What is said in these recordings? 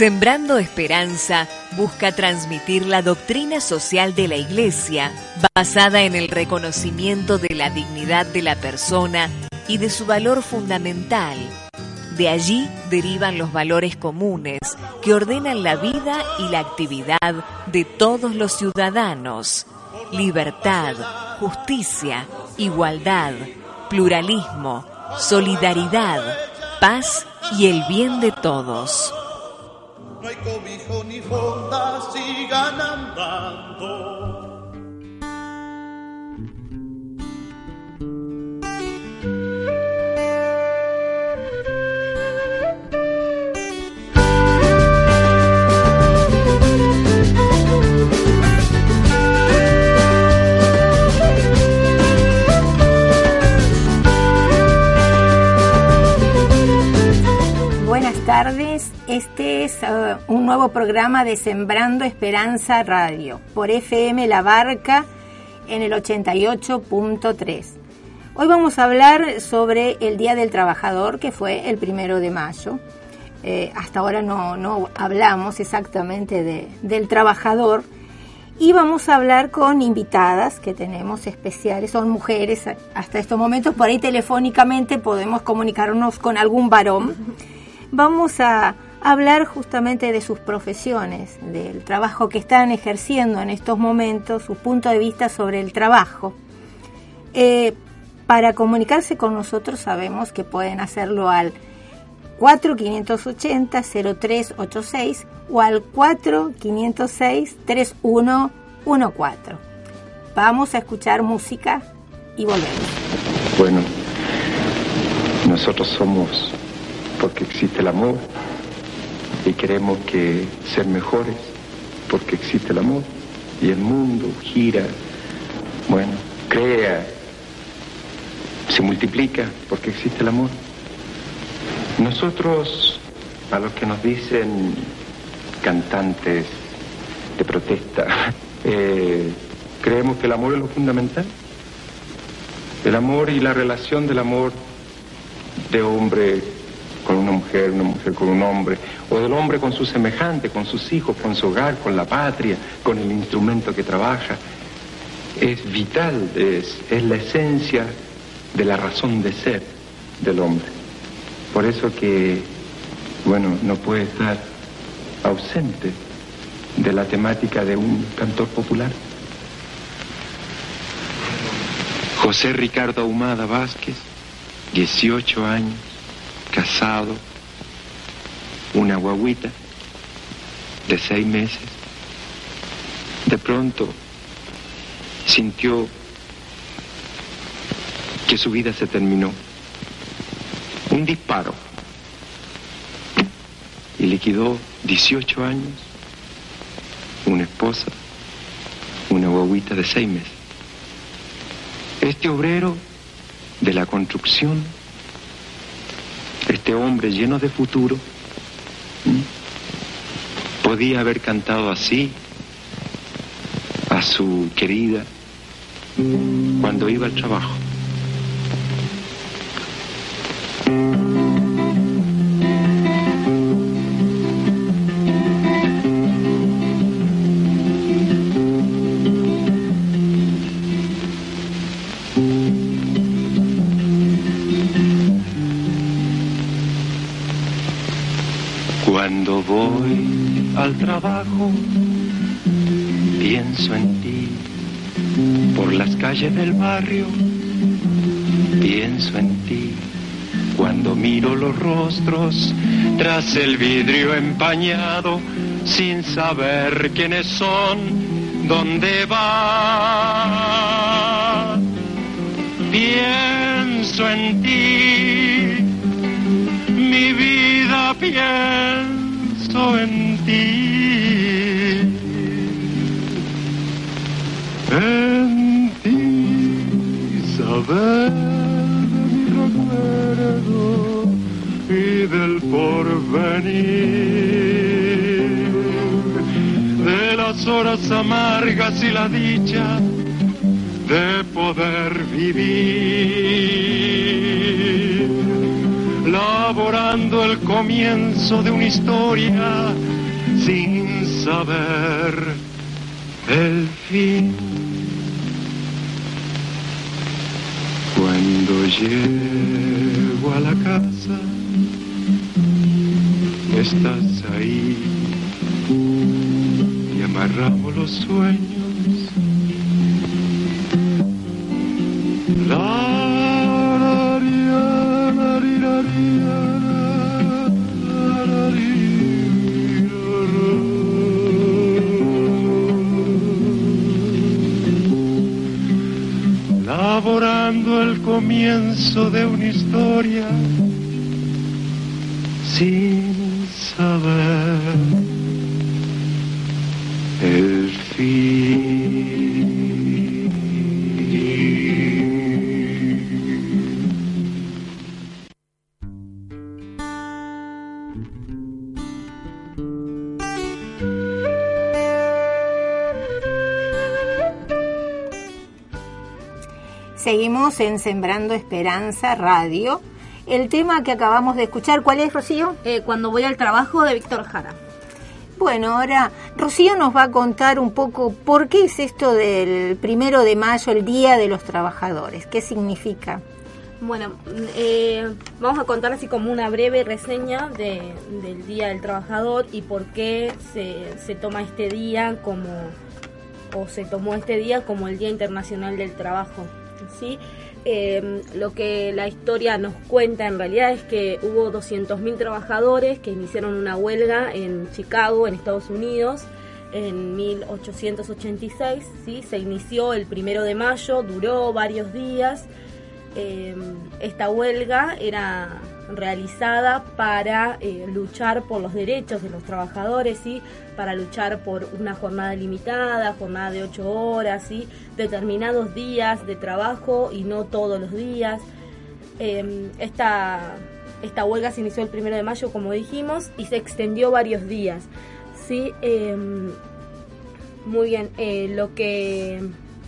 Sembrando Esperanza busca transmitir la doctrina social de la Iglesia basada en el reconocimiento de la dignidad de la persona y de su valor fundamental. De allí derivan los valores comunes que ordenan la vida y la actividad de todos los ciudadanos. Libertad, justicia, igualdad, pluralismo, solidaridad, paz y el bien de todos. Cobijo ni fonda, sigan andando. Buenas tardes, este es uh, un nuevo programa de Sembrando Esperanza Radio por FM La Barca en el 88.3. Hoy vamos a hablar sobre el Día del Trabajador que fue el primero de mayo. Eh, hasta ahora no, no hablamos exactamente de, del trabajador y vamos a hablar con invitadas que tenemos especiales, son mujeres hasta estos momentos, por ahí telefónicamente podemos comunicarnos con algún varón. Vamos a hablar justamente de sus profesiones, del trabajo que están ejerciendo en estos momentos, su punto de vista sobre el trabajo. Eh, para comunicarse con nosotros sabemos que pueden hacerlo al 4580-0386 o al 4506-3114. Vamos a escuchar música y volvemos. Bueno, nosotros somos porque existe el amor y queremos que ser mejores porque existe el amor y el mundo gira, bueno, crea, se multiplica porque existe el amor. Nosotros, a los que nos dicen cantantes de protesta, eh, creemos que el amor es lo fundamental. El amor y la relación del amor de hombre con una mujer, una mujer con un hombre, o del hombre con su semejante, con sus hijos, con su hogar, con la patria, con el instrumento que trabaja, es vital, es, es la esencia de la razón de ser del hombre. Por eso que, bueno, no puede estar ausente de la temática de un cantor popular. José Ricardo Ahumada Vázquez, 18 años, casado, una guaguita de seis meses. De pronto sintió que su vida se terminó. Un disparo. Y le quedó 18 años, una esposa, una guaguita de seis meses. Este obrero de la construcción, este hombre lleno de futuro, podía haber cantado así a su querida cuando iba al trabajo. Trabajo, pienso en ti. Por las calles del barrio, pienso en ti. Cuando miro los rostros tras el vidrio empañado, sin saber quiénes son, dónde. Pienso pienso en ti, mi vida pienso en ti. En ti saber mi recuerdo y del porvenir, de las horas amargas y la dicha de poder vivir, laborando el comienzo de una historia sin saber el fin. Cuando llego a la casa, estás ahí y amarramos los sueños Laborando el comienzo de una historia sin saber el fin. Seguimos en Sembrando Esperanza Radio. El tema que acabamos de escuchar, ¿cuál es, Rocío? Eh, cuando voy al trabajo de Víctor Jara. Bueno, ahora Rocío nos va a contar un poco por qué es esto del primero de mayo, el Día de los Trabajadores. ¿Qué significa? Bueno, eh, vamos a contar así como una breve reseña de, del Día del Trabajador y por qué se, se toma este día como, o se tomó este día como el Día Internacional del Trabajo. ¿Sí? Eh, lo que la historia nos cuenta en realidad es que hubo 200.000 trabajadores que iniciaron una huelga en Chicago, en Estados Unidos, en 1886. ¿sí? Se inició el primero de mayo, duró varios días. Eh, esta huelga era realizada para eh, luchar por los derechos de los trabajadores, ¿sí? para luchar por una jornada limitada, jornada de ocho horas, ¿sí? determinados días de trabajo y no todos los días. Eh, esta, esta huelga se inició el primero de mayo, como dijimos, y se extendió varios días. ¿sí? Eh, muy bien, eh, lo que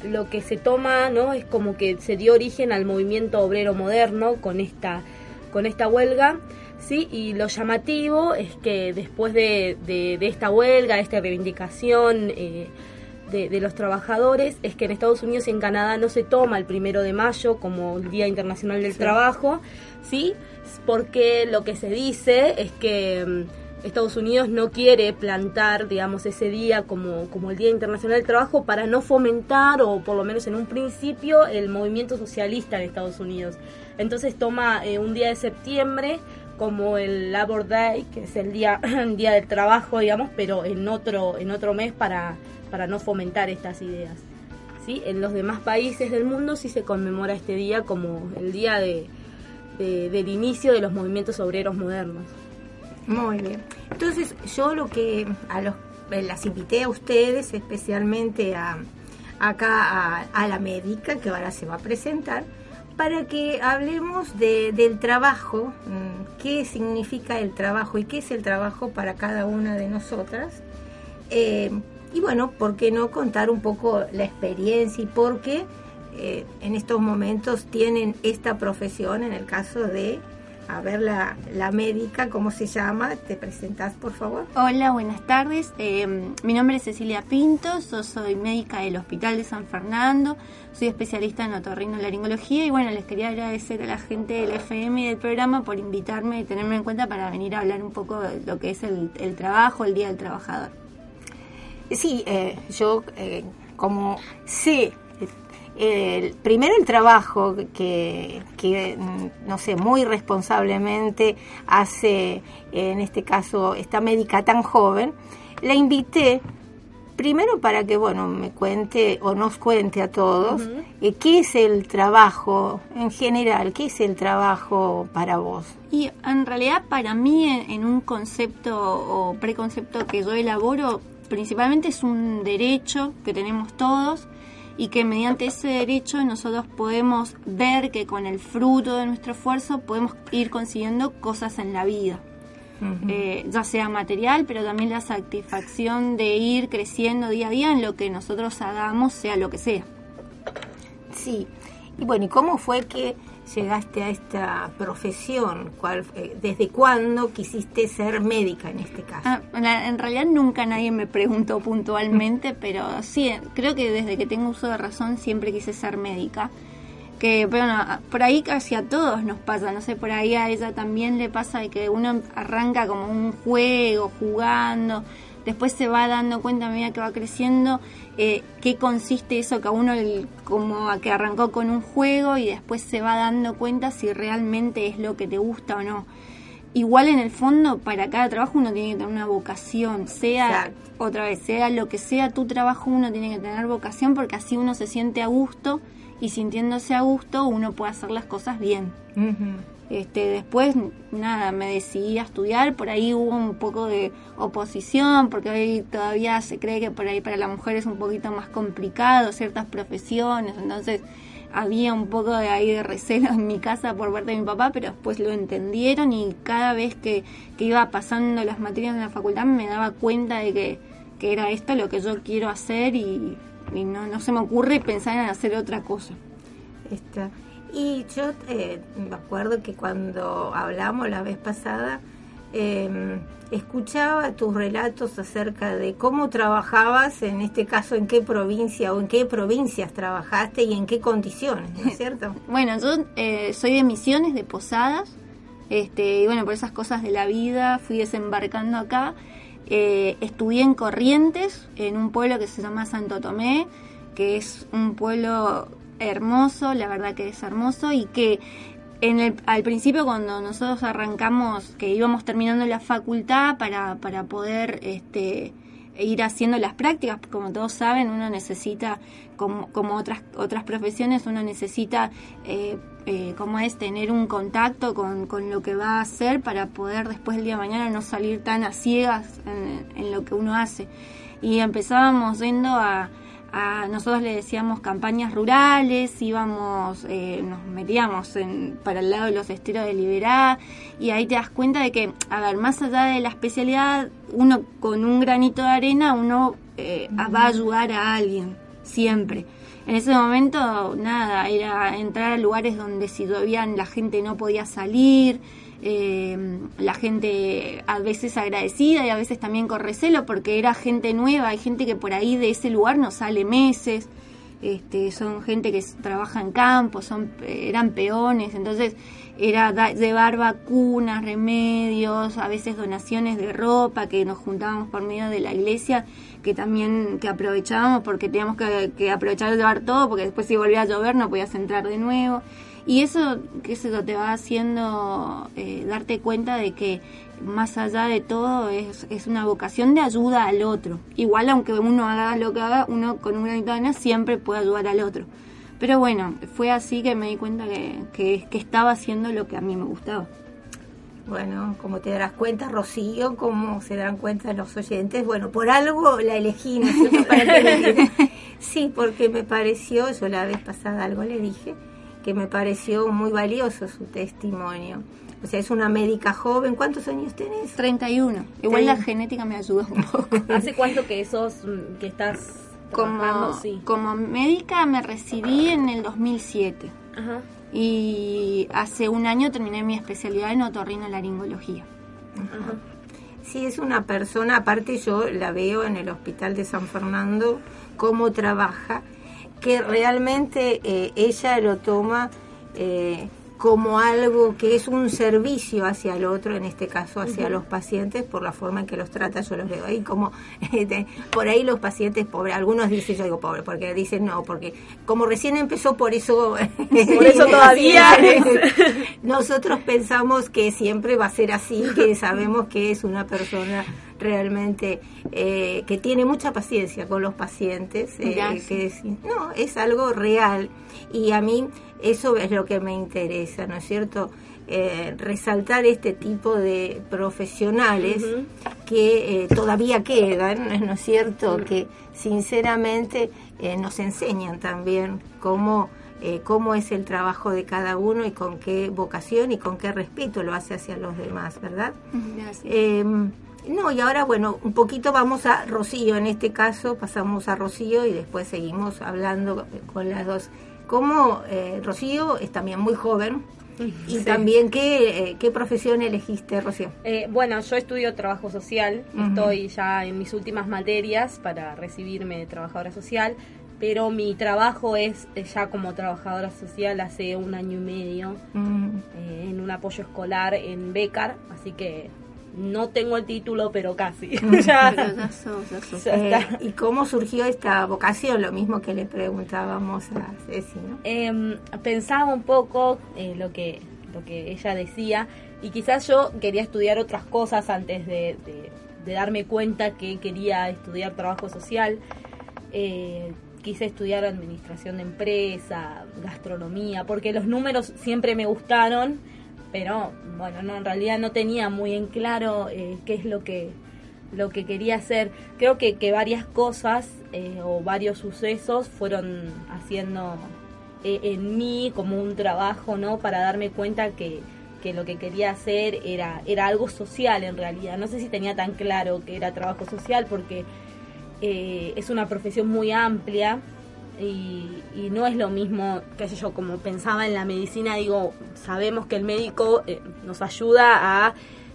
lo que se toma no es como que se dio origen al movimiento obrero moderno con esta con esta huelga, ¿sí? Y lo llamativo es que después de, de, de esta huelga, de esta reivindicación eh, de, de, los trabajadores, es que en Estados Unidos y en Canadá no se toma el primero de mayo como el Día Internacional del sí. Trabajo, ¿sí? Porque lo que se dice es que mm, Estados Unidos no quiere plantar, digamos, ese día como, como el Día Internacional del Trabajo para no fomentar, o por lo menos en un principio, el movimiento socialista en Estados Unidos. Entonces toma eh, un día de septiembre como el Labor Day, que es el día, día del trabajo, digamos, pero en otro, en otro mes para, para no fomentar estas ideas. ¿Sí? En los demás países del mundo sí se conmemora este día como el día de, de, del inicio de los movimientos obreros modernos. Muy bien. Entonces yo lo que a los las invité a ustedes, especialmente a acá a, la médica que ahora se va a presentar, para que hablemos de, del trabajo, qué significa el trabajo y qué es el trabajo para cada una de nosotras. Eh, y bueno, ¿por qué no contar un poco la experiencia y por qué eh, en estos momentos tienen esta profesión en el caso de a ver la, la médica, ¿cómo se llama? ¿Te presentas, por favor? Hola, buenas tardes. Eh, mi nombre es Cecilia Pinto, yo soy médica del Hospital de San Fernando, soy especialista en otorrinolaringología y bueno, les quería agradecer a la gente del FM y del programa por invitarme y tenerme en cuenta para venir a hablar un poco de lo que es el, el trabajo, el Día del Trabajador. Sí, eh, yo eh, como sé el, primero el trabajo que, que, no sé, muy responsablemente hace, en este caso, esta médica tan joven, la invité primero para que, bueno, me cuente o nos cuente a todos eh, qué es el trabajo en general, qué es el trabajo para vos. Y en realidad para mí en, un concepto o preconcepto que yo elaboro, principalmente es un derecho que tenemos todos y que mediante ese derecho nosotros podemos ver que con el fruto de nuestro esfuerzo podemos ir consiguiendo cosas en la vida. Eh, ya sea material, pero también la satisfacción de ir creciendo día a día en lo que nosotros hagamos, sea lo que sea. Sí, y bueno, ¿y cómo fue que llegaste a esta profesión? ¿Cuál, eh, ¿Desde cuándo quisiste ser médica en este caso? Ah, en realidad nunca nadie me preguntó puntualmente, pero sí, creo que desde que tengo uso de razón siempre quise ser médica que bueno, por ahí casi a todos nos pasa, no sé, por ahí a ella también le pasa de que uno arranca como un juego, jugando, después se va dando cuenta a medida que va creciendo eh, qué consiste eso que a uno como a que arrancó con un juego y después se va dando cuenta si realmente es lo que te gusta o no. Igual en el fondo, para cada trabajo uno tiene que tener una vocación, sea otra vez, sea lo que sea tu trabajo, uno tiene que tener vocación porque así uno se siente a gusto y sintiéndose a gusto uno puede hacer las cosas bien. Este, después, nada, me decidí a estudiar, por ahí hubo un poco de oposición, porque hoy todavía se cree que por ahí para la mujer es un poquito más complicado ciertas profesiones, entonces había un poco de ahí de recelo en mi casa por parte de mi papá, pero después lo entendieron y cada vez que, que iba pasando las materias en la facultad me daba cuenta de que, que era esto lo que yo quiero hacer y no, no se me ocurre pensar en hacer otra cosa. Está. Y yo eh, me acuerdo que cuando hablamos la vez pasada, em, escuchaba tus relatos acerca de cómo trabajabas, en este caso, en qué provincia o en qué provincias trabajaste y en qué condiciones, ¿no es cierto? bueno, yo eh, soy de Misiones, de Posadas, este, y bueno, por esas cosas de la vida fui desembarcando acá eh, estudié en Corrientes, en un pueblo que se llama Santo Tomé, que es un pueblo hermoso, la verdad que es hermoso, y que en el, al principio cuando nosotros arrancamos, que íbamos terminando la facultad para, para poder este, ir haciendo las prácticas, como todos saben, uno necesita, como, como otras, otras profesiones, uno necesita eh, eh, como es tener un contacto con, con, lo que va a hacer para poder después el día de mañana no salir tan a ciegas en, lo que uno hace. Y empezábamos yendo a, a, nosotros le decíamos campañas rurales, íbamos, eh, nos metíamos en, para el lado de los esteros de Liberá y ahí te das cuenta de que, a ver, más allá de la especialidad, uno con un granito de arena, uno eh, va a ayudar a alguien, siempre. En ese momento, nada, era entrar a lugares donde si todavía la gente no podía salir, eh, la gente a veces agradecida y a veces también con recelo porque era gente nueva, hay gente que por ahí de ese lugar no sale meses, este, son gente que trabaja en campo, son, eran peones, entonces era llevar vacunas, remedios, a veces donaciones de ropa que nos juntábamos por medio de la iglesia que también que aprovechábamos porque teníamos que, aprovechar de llevar todo porque después si volvía a llover no podías entrar de nuevo y eso que eso te va haciendo eh, darte cuenta de que más allá de todo es, es una vocación de ayuda al otro. Igual aunque uno haga lo que haga uno con un granito de siempre puede ayudar al otro. Pero bueno fue así que me di cuenta que, que, que estaba haciendo lo que a mí me gustaba. Bueno, como te darás cuenta, Rocío, como se darán cuenta los oyentes, bueno, por algo la elegí, ¿no sí, porque me pareció, yo la vez pasada algo le dije, que me pareció muy valioso su testimonio. O sea, es una médica joven. ¿Cuántos años tenés? 31. Igual la genética me ayuda un poco. ¿Hace cuánto que sos, que estás como, como médica me recibí en el 2007. Ajá y hace un año terminé mi especialidad en otorrinolaringología. Sí, es una persona, aparte yo la veo en el Hospital de San Fernando, cómo trabaja, que realmente eh, ella lo toma eh, como algo que es un servicio hacia el otro, en este caso hacia los pacientes, por la forma en que los trata, yo los veo ahí como, este, por ahí los pacientes pobres, algunos dicen, yo digo pobre, porque dicen no, porque como recién empezó, por eso... Por eso todavía... nosotros pensamos que siempre va a ser así, que sabemos que es una persona realmente eh, que tiene mucha paciencia con los pacientes, eh, que es, no, es algo real y a mí eso es lo que me interesa, ¿no es cierto? Eh, resaltar este tipo de profesionales que todavía quedan, ¿no es cierto? Que sinceramente nos enseñan también cómo eh, cómo es el trabajo de cada uno y con qué vocación y con qué respeto lo hace hacia los demás, ¿verdad? Em, no, y ahora, bueno, un poquito vamos a Rocío, en este caso pasamos a Rocío y después seguimos hablando con las dos. Como eh, Rocío es también muy joven, y también, ¿qué, eh, ¿qué profesión elegiste, Rocío? bueno, yo estudio trabajo social, estoy ya en mis últimas materias para recibirme de trabajadora social pero mi trabajo es ya como trabajadora social hace un año y medio eh, en un apoyo escolar en Becar, así que no tengo el título, pero casi. ¿Y cómo surgió esta vocación? Lo mismo que le preguntábamos a Ceci, ¿no? Em, pensaba un poco eh, lo, que, lo que ella decía y quizás yo quería estudiar otras cosas antes de, de darme cuenta que quería estudiar trabajo social. Eh, quise estudiar administración de empresa, gastronomía, porque los números siempre me gustaron, pero bueno, no, en realidad no tenía muy en claro eh, qué es lo que lo que quería hacer. Creo que, que varias cosas eh, o varios sucesos fueron haciendo eh, en mí como un trabajo, ¿no? Para darme cuenta que, que lo que quería hacer era, era algo social en realidad. No sé si tenía tan claro que era trabajo social porque eh, es una profesión muy amplia y, no es lo mismo, qué sé yo, como pensaba en la medicina, digo, sabemos que el médico eh, nos ayuda a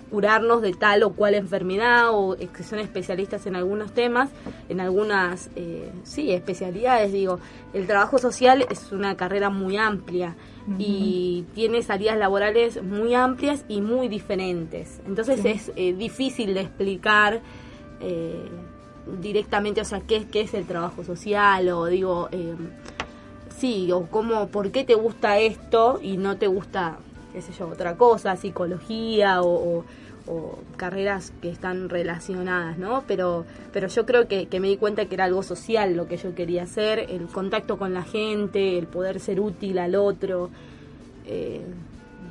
curarnos de tal o cual enfermedad o que son especialistas en algunos temas, en algunas, eh, sí, especialidades, digo, el trabajo social es una carrera muy amplia y tiene salidas laborales muy amplias y muy diferentes. Entonces es difícil de explicar directamente, o sea, qué, qué es el trabajo social o digo, eh, sí, o cómo, por qué te gusta esto y no te gusta, qué sé yo, otra cosa, psicología o, carreras que están relacionadas, ¿no? Pero, pero yo creo que, me di cuenta que era algo social lo que yo quería hacer, el contacto con la gente, el poder ser útil al otro. Eh,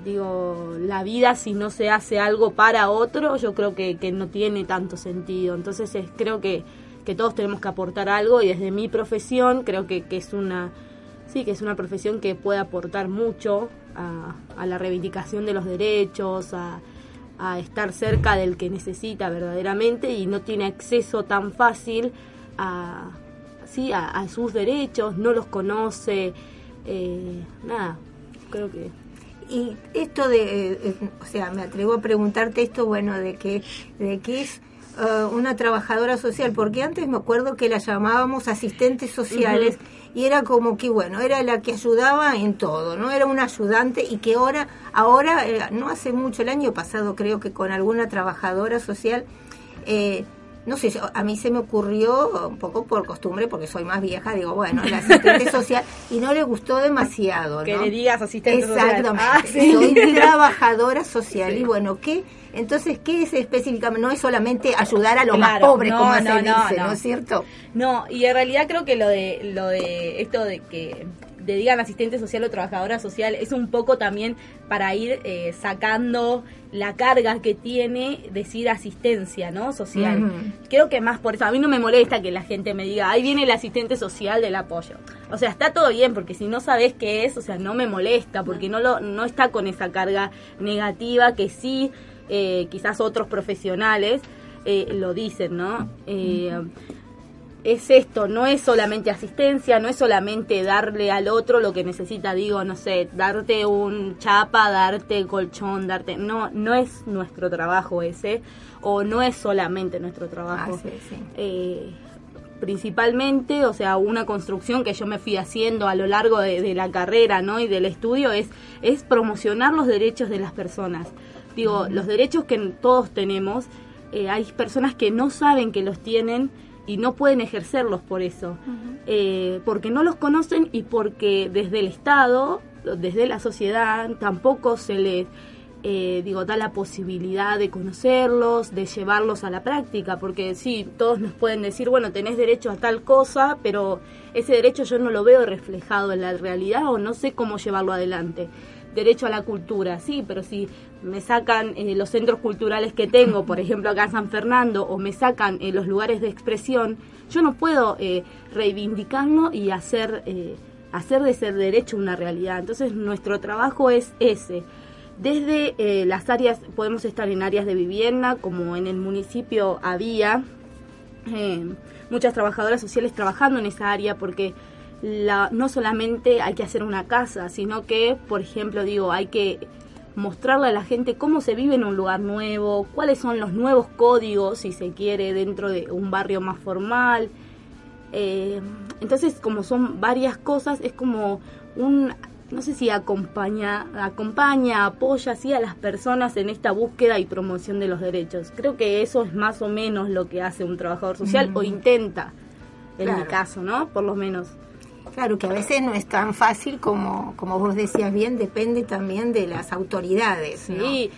digo, la vida si no se hace algo para otro, yo creo que, que no tiene tanto sentido. Entonces es, creo que, que, todos tenemos que aportar algo y desde mi profesión creo que, que, es una sí que es una profesión que puede aportar mucho a, a la reivindicación de los derechos, a, a, estar cerca del que necesita verdaderamente y no tiene acceso tan fácil a, sí, a, sus derechos, no los conoce, eh, nada, creo que y esto de, eh, eh, o sea, me atrevo a preguntarte esto, bueno, de que, de que es eh, una trabajadora social, porque antes me acuerdo que la llamábamos asistentes sociales y era como que, bueno, era la que ayudaba en todo, ¿no? Era una ayudante y que ahora, ahora, no hace mucho, el año pasado creo que con alguna trabajadora social, eh, no sé, a mí se me ocurrió un poco por costumbre, porque soy más vieja, digo, bueno, la asistente social, y no le gustó demasiado. ¿no? Que le digas asistente social. Ah, soy trabajadora social, y bueno, ¿qué? Entonces, ¿qué es específicamente? No es solamente ayudar a los más pobres, como se dice, no, es cierto? No, y en realidad creo que lo de, lo de esto de que de digan asistente social o trabajadora social es un poco también para ir eh, sacando la carga que tiene decir asistencia, ¿no? Social. Creo que más por eso. A mí no me molesta que la gente me diga, ahí viene el asistente social del apoyo. O sea, está todo bien, porque si no sabes qué es, o sea, no me molesta, porque no, lo, no está con esa carga negativa que sí, eh, quizás otros profesionales eh, lo dicen, ¿no? Es esto, no es solamente asistencia, no es solamente darle al otro lo que necesita, digo, no sé, darte un chapa, darte colchón, darte, no, no es nuestro trabajo ese, o no es solamente nuestro trabajo. Ah, eh, principalmente, o sea, una construcción que yo me fui haciendo a lo largo de, la carrera, ¿no? Y del estudio es, es promocionar los derechos de las personas. Digo, los derechos que todos tenemos, eh, hay personas que no saben que los tienen, y no pueden ejercerlos por eso, eh, porque no los conocen y porque desde el Estado, desde la sociedad, tampoco se les eh, digo, da la posibilidad de conocerlos, de llevarlos a la práctica, porque sí, todos nos pueden decir, bueno, tenés derecho a tal cosa, pero ese derecho yo no lo veo reflejado en la realidad o no sé cómo llevarlo adelante. Derecho a la cultura, sí, pero si me sacan eh, los centros culturales que tengo, por ejemplo acá en San Fernando, o me sacan eh, los lugares de expresión, yo no puedo eh, reivindicarlo y hacer, hacer de ese derecho una realidad. Entonces nuestro trabajo es ese. Desde las áreas, podemos estar en áreas de vivienda, como en el municipio había muchas trabajadoras sociales trabajando en esa área, porque la, no solamente hay que hacer una casa, sino que, por ejemplo, digo, hay que mostrarle a la gente cómo se vive en un lugar nuevo, cuáles son los nuevos códigos, si se quiere, dentro de un barrio más formal. Eh, entonces, como son varias cosas, es como un, no sé si acompaña, acompaña, apoya así a las personas en esta búsqueda y promoción de los derechos. Creo que eso es más o menos lo que hace un trabajador social o intenta, en mi caso, ¿no? Por lo menos. Claro, que a veces no es tan fácil como, como vos decías bien, depende también de las autoridades, sí.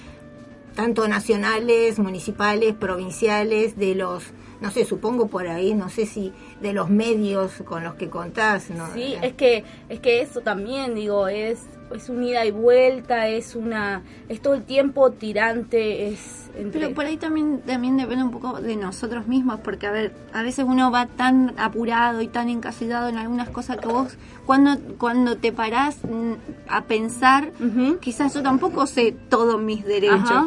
Tanto nacionales, municipales, provinciales, de los, no sé, supongo por ahí, no sé si de los medios con los que contás, ¿no? Sí, es que, es que eso también, digo, es es un ida y vuelta, es una es todo el tiempo tirante, es pero por ahí también también depende un poco de nosotros mismos, porque a ver, a veces uno va tan apurado y tan encasillado en algunas cosas que vos cuando cuando te parás mm, a pensar, quizás yo tampoco sé todos mis derechos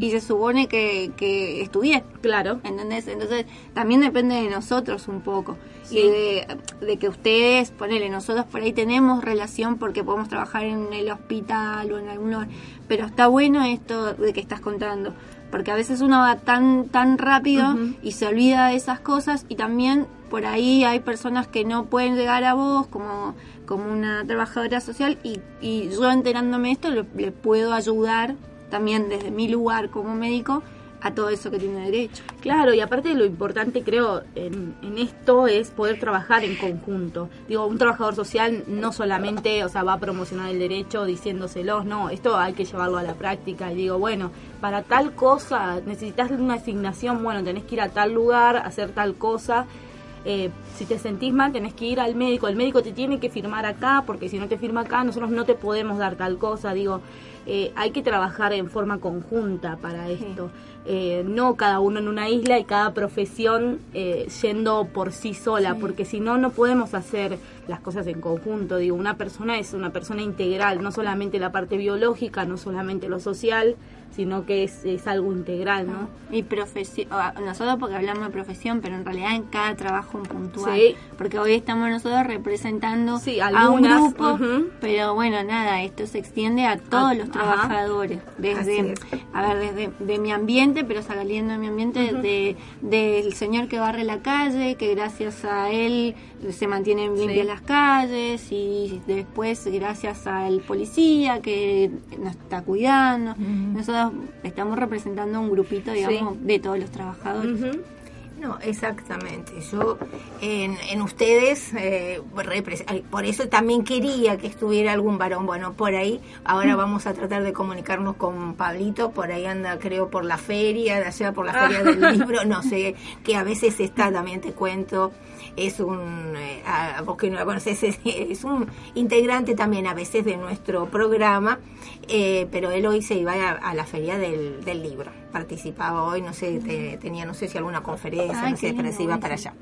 y se supone que, que estudié, claro, ¿entendés? Entonces también depende de nosotros un poco y de, que ustedes, ponele, nosotros por ahí tenemos relación porque podemos trabajar en el hospital o en algún pero está bueno esto de que estás contando, porque a veces uno va tan, tan rápido y se olvida de esas cosas y también por ahí hay personas que no pueden llegar a vos como, como una trabajadora social y, y yo enterándome esto le, le puedo ayudar también desde mi lugar como médico a todo eso que tiene derecho. Claro, y aparte lo importante creo en, esto es poder trabajar en conjunto. Digo, un trabajador social no solamente, o sea, va a promocionar el derecho diciéndoselos, no, esto hay que llevarlo a la práctica y digo, bueno, para tal cosa necesitas una asignación, bueno, tenés que ir a tal lugar, hacer tal cosa. Eh, si te sentís mal tenés que ir al médico, el médico te tiene que firmar acá, porque si no te firma acá nosotros no te podemos dar tal cosa, digo, eh, hay que trabajar en forma conjunta para esto. Eh, no cada uno en una isla y cada profesión eh, yendo por sí sola, porque si no, no podemos hacer las cosas en conjunto. Digo, una persona es una persona integral, no solamente la parte biológica, no solamente lo social, sino que es, es algo integral, ¿no? Y profesión, nosotros porque hablamos de profesión, pero en realidad en cada trabajo un puntual. Sí. Porque hoy estamos nosotros representando a un grupo, pero bueno, nada, esto se extiende a todos los trabajadores. Desde, a ver, desde de mi ambiente, pero saliendo de mi ambiente, de, del señor que barre la calle, que gracias a él se mantienen limpias las calles, y después gracias al policía que nos está cuidando. Nosotros estamos representando un grupito, digamos, de todos los trabajadores. No, exactamente. Yo en, ustedes, eh, por eso también quería que estuviera algún varón. Bueno, por ahí, ahora vamos a tratar de comunicarnos con Pablito, por ahí anda, creo, por la feria, de allá por la feria del libro, no sé, que a veces está, también te cuento, es un, eh, vos que no la conoces, es, un integrante también a veces de nuestro programa, eh, pero él hoy se iba a, la feria del, del, libro, participaba hoy, no sé, tenía no sé si alguna conferencia, no sé, pero se iba para allá.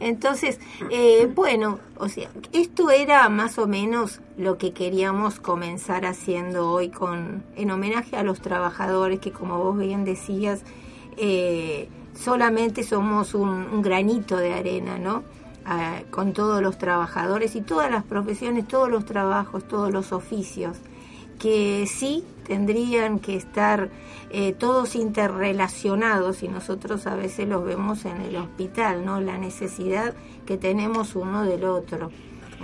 Entonces, eh, bueno, o sea, esto era más o menos lo que queríamos comenzar haciendo hoy con en homenaje a los trabajadores que, como vos bien decías, eh, solamente somos un, granito de arena, ¿no? Ah, con todos los trabajadores y todas las profesiones, todos los trabajos, todos los oficios, que sí tendrían que estar eh, todos interrelacionados y nosotros a veces los vemos en el hospital, ¿no? La necesidad que tenemos uno del otro.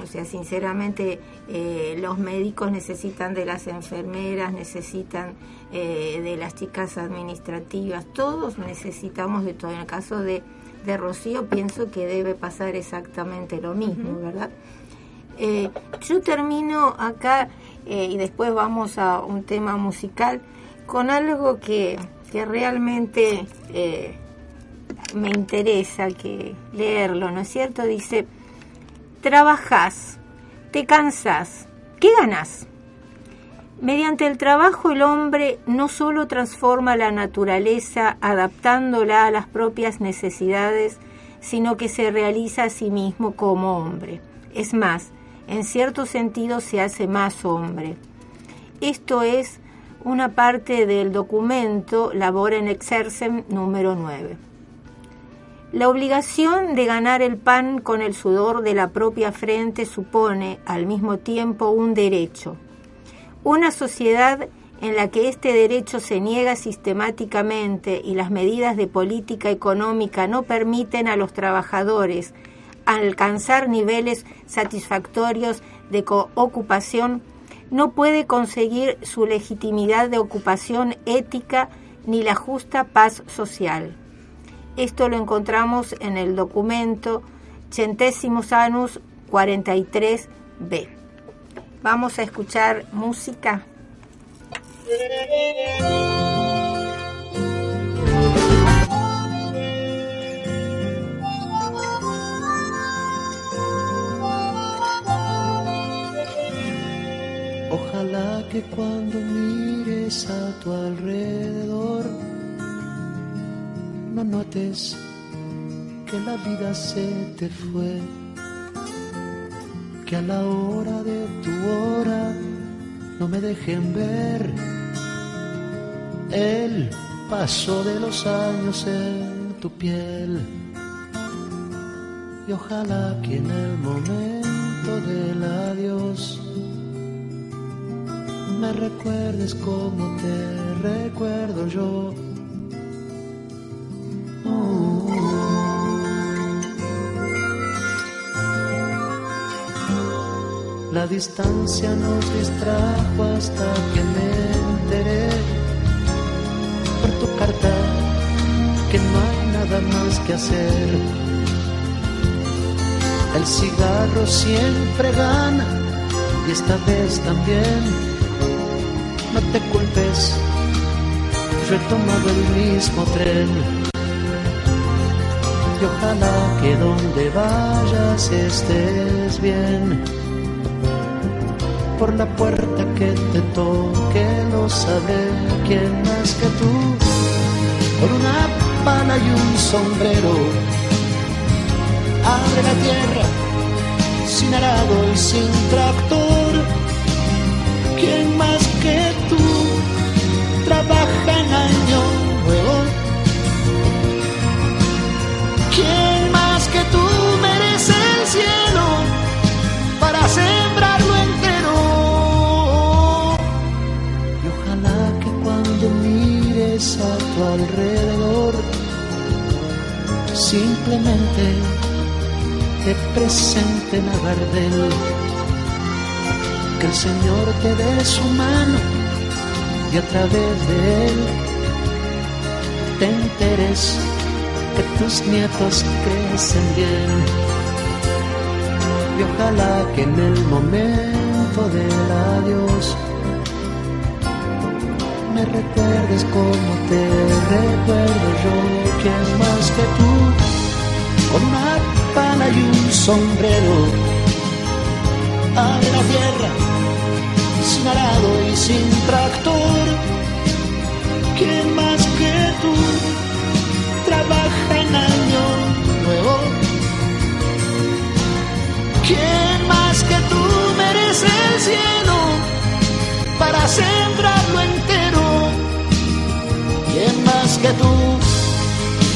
O sea, sinceramente, eh, los médicos necesitan de las enfermeras, necesitan eh, de las chicas administrativas, todos necesitamos de todo. En el caso de, de Rocío, pienso que debe pasar exactamente lo mismo, ¿verdad? yo termino acá y después vamos a un tema musical con algo que, que realmente eh, me interesa que leerlo, ¿no es cierto? Dice, trabajas, te cansas, ¿qué ganas? Mediante el trabajo el hombre no solo transforma la naturaleza adaptándola a las propias necesidades, sino que se realiza a sí mismo como hombre. Es más, en cierto sentido se hace más hombre. Esto es una parte del documento Labor en Exercem número 9. La obligación de ganar el pan con el sudor de la propia frente supone al mismo tiempo un derecho. Una sociedad en la que este derecho se niega sistemáticamente y las medidas de política económica no permiten a los trabajadores alcanzar niveles satisfactorios de ocupación, no puede conseguir su legitimidad de ocupación ética ni la justa paz social. Esto lo encontramos en el documento Centésimos Anus 43b. Vamos a escuchar música. Ojalá que cuando mires a tu alrededor no notes que la vida se te fue, que a la hora de tu hora no me dejen ver el paso de los años en tu piel. Y ojalá que en el momento del adiós me recuerdes como te recuerdo yo. Distancia nos distrajo hasta que me enteré por tu carta que no hay nada más que hacer. El cigarro siempre gana y esta vez también. No te culpes, yo he tomado el mismo tren. Y ojalá que donde vayas estés bien por la puerta que te toque lo sabe quién más que tú. Por una pala y un sombrero, abre la tierra sin arado y sin tractor. ¿Quién más que tú trabaja presenten a Gardel. Que el Señor te dé su mano y a través de él te enteres que tus nietos crecen bien. Y ojalá que en el momento del adiós me recuerdes como te recuerdo yo, que es más que tú, con una pala y un sombrero, abre la tierra, sin arado y sin tractor, ¿quién más que tú trabaja en año nuevo? ¿Quién más que tú merece el cielo para sembrarlo entero? ¿Quién más que tú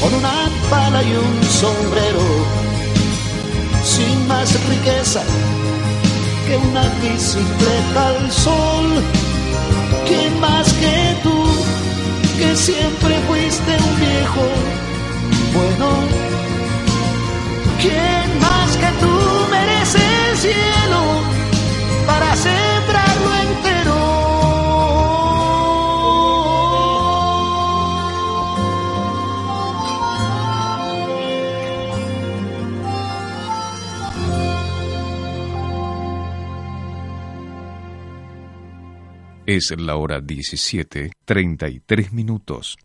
con una pala y un sombrero sin más riqueza que una bicicleta al sol? ¿Quién más que tú que siempre fuiste un viejo bueno? ¿Quién más que tú merece el cielo para sembrarlo Es la hora 17, 33 minutos.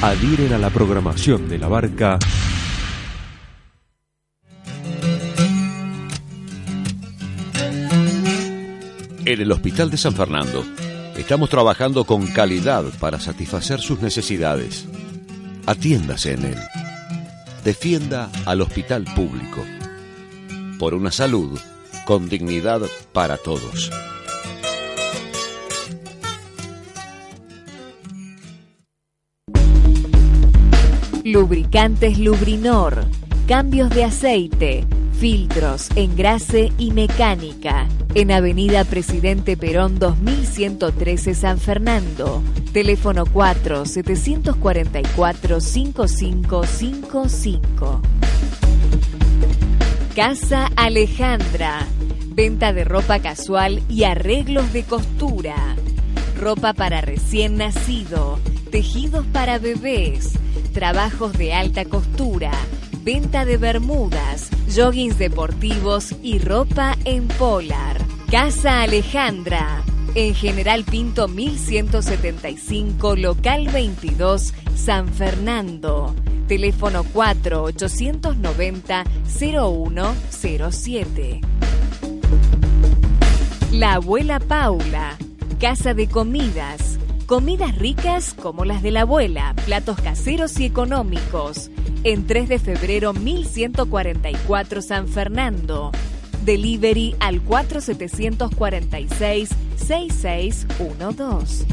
Adhieren a la programación de la barca. En el Hospital de San Fernando estamos trabajando con calidad para satisfacer sus necesidades. Atiéndase en él. Defienda al hospital público. Por una salud con dignidad para todos. Lubricantes Lubrinor, cambios de aceite, filtros, engrase y mecánica. En Avenida Presidente Perón 2113 San Fernando. Teléfono 4 744 5555. Casa Alejandra. Venta de ropa casual y arreglos de costura. Ropa para recién nacido. Tejidos para bebés trabajos de alta costura, venta de bermudas, joggings deportivos y ropa en polar. Casa Alejandra, en General Pinto 1175, local 22, San Fernando. Teléfono 4-890-0107. La Abuela Paula, Casa de Comidas Comidas ricas como las de la abuela, platos caseros y económicos. En 3 de febrero 1144 San Fernando. Delivery al 4746 6612.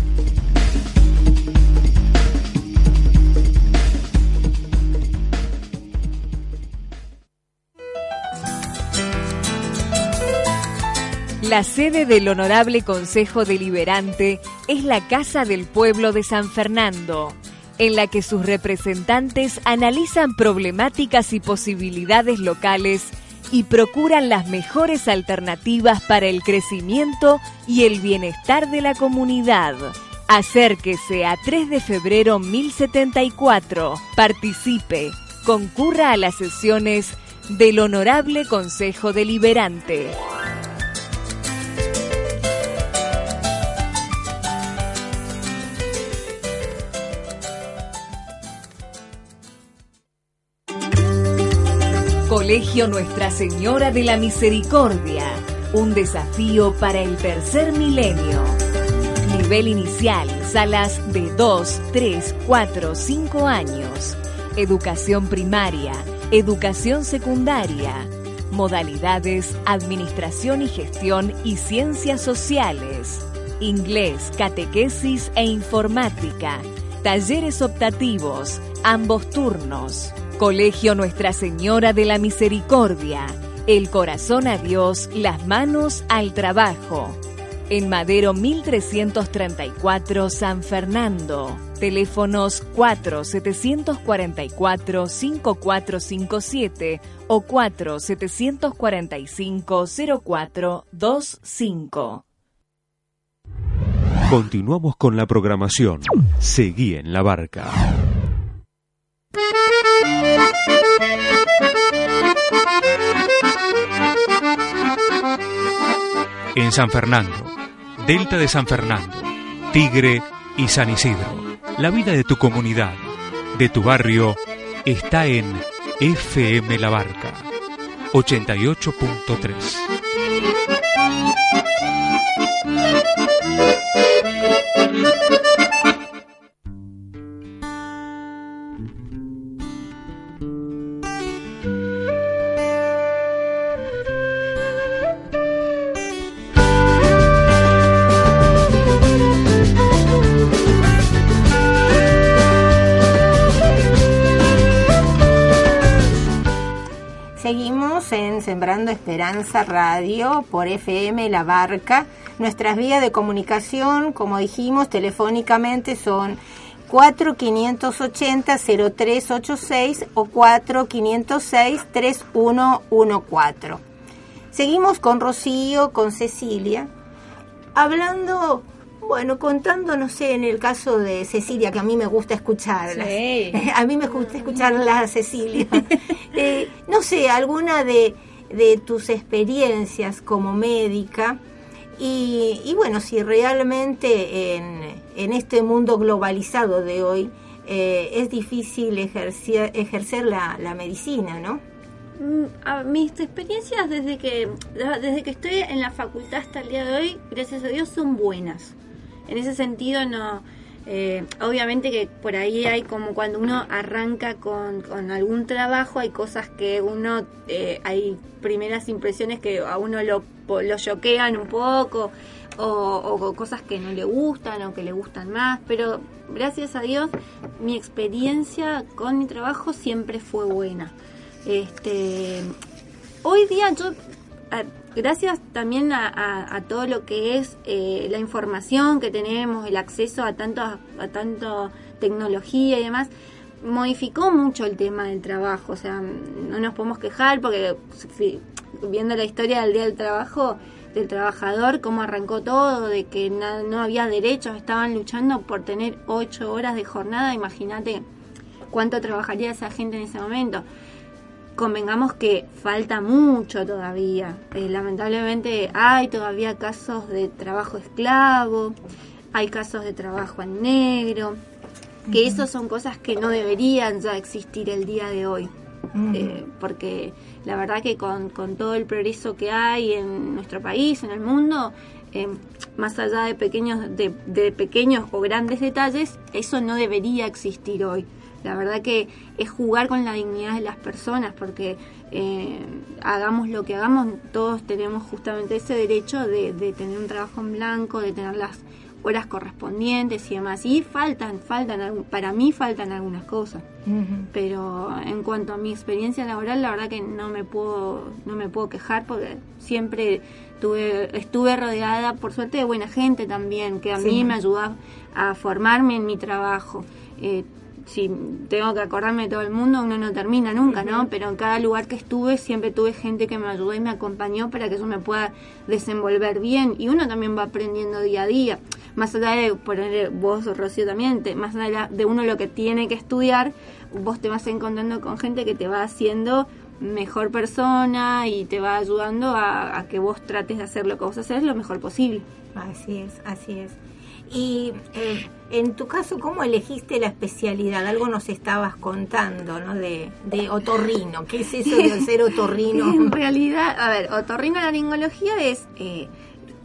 La sede del Honorable Consejo Deliberante es la Casa del Pueblo de San Fernando, en la que sus representantes analizan problemáticas y posibilidades locales y procuran las mejores alternativas para el crecimiento y el bienestar de la comunidad. Acérquese a 3 de febrero 1074, participe, concurra a las sesiones del Honorable Consejo Deliberante. Colegio Nuestra Señora de la Misericordia, un desafío para el tercer milenio. Nivel inicial, salas de 2, 3, 4, 5 años. Educación primaria, educación secundaria. Modalidades, administración y gestión y ciencias sociales. Inglés, catequesis e informática. Talleres optativos, ambos turnos. Colegio Nuestra Señora de la Misericordia. El corazón a Dios, las manos al trabajo. En Madero 1334 San Fernando. Teléfonos 4-744-5457 o 4-745-0425. Continuamos con la programación. Seguí en la barca. En San Fernando, Delta de San Fernando, Tigre y San Isidro. La vida de tu comunidad, de tu barrio, está en FM La Barca 88.3. Esperanza Radio por FM La Barca. Nuestras vías de comunicación, como dijimos, telefónicamente son 4580-0386 o 4506-3114. Seguimos con Rocío, con Cecilia, hablando bueno, contando, no sé, en el caso de Cecilia, que a mí me gusta escucharla. A mí me gusta escucharla, Cecilia. Eh, no sé, alguna de, tus experiencias como médica Y, y bueno, si realmente en, en este mundo globalizado de hoy eh, es difícil ejercer, ejercer la, la medicina, ¿no? Mm, a mis experiencias desde que desde que estoy en la facultad hasta el día de hoy, gracias a Dios, son buenas. En ese sentido, no. Eh, obviamente que por ahí hay como cuando uno arranca con, con algún trabajo, hay cosas que uno, eh, hay primeras impresiones que a uno lo, choquean un poco, o, o cosas que no le gustan o que le gustan más, pero gracias a Dios mi experiencia con mi trabajo siempre fue buena. Este, hoy día yo, gracias también a, todo lo que es eh, la información que tenemos, el acceso a tanto, a tecnología y demás, modificó mucho el tema del trabajo. O sea, no nos podemos quejar porque viendo la historia del Día del Trabajo, del trabajador, cómo arrancó todo, de que no había derechos, estaban luchando por tener ocho horas de jornada, imagínate cuánto trabajaría esa gente en ese momento convengamos que falta mucho todavía. Eh, lamentablemente hay todavía casos de trabajo esclavo, hay casos de trabajo en negro, que eso son cosas que no deberían ya existir el día de hoy. Eh, porque la verdad que con, con todo el progreso que hay en nuestro país, en el mundo, eh, más allá de pequeños, de, de pequeños o grandes detalles, eso no debería existir hoy. La verdad que es jugar con la dignidad de las personas, porque eh, hagamos lo que hagamos, todos tenemos justamente ese derecho de, de tener un trabajo en blanco, de tener las horas correspondientes y demás. Y faltan, faltan, para mí faltan algunas cosas. Pero en cuanto a mi experiencia laboral, la verdad que no me puedo, no me puedo quejar porque siempre tuve, estuve rodeada, por suerte, de buena gente también, que a Sí. mí me ayudó a, a formarme en mi trabajo. Eh, si tengo que acordarme de todo el mundo, uno no termina nunca, ¿no? Pero en cada lugar que estuve siempre tuve gente que me ayudó y me acompañó para que yo me pueda desenvolver bien. Y uno también va aprendiendo día a día. Más allá de poner vos, Rocío, también, te- más allá de uno lo que tiene que estudiar, vos te vas encontrando con gente que te va haciendo mejor persona y te va ayudando a, a que vos trates de hacer lo que vos haces lo mejor posible. Así es, así es. Y eh, en tu caso, ¿cómo elegiste la especialidad? Algo nos estabas contando, ¿no? De, de otorrino. ¿Qué es eso de ser otorrino? En realidad, a ver, otorrinolaringología es eh,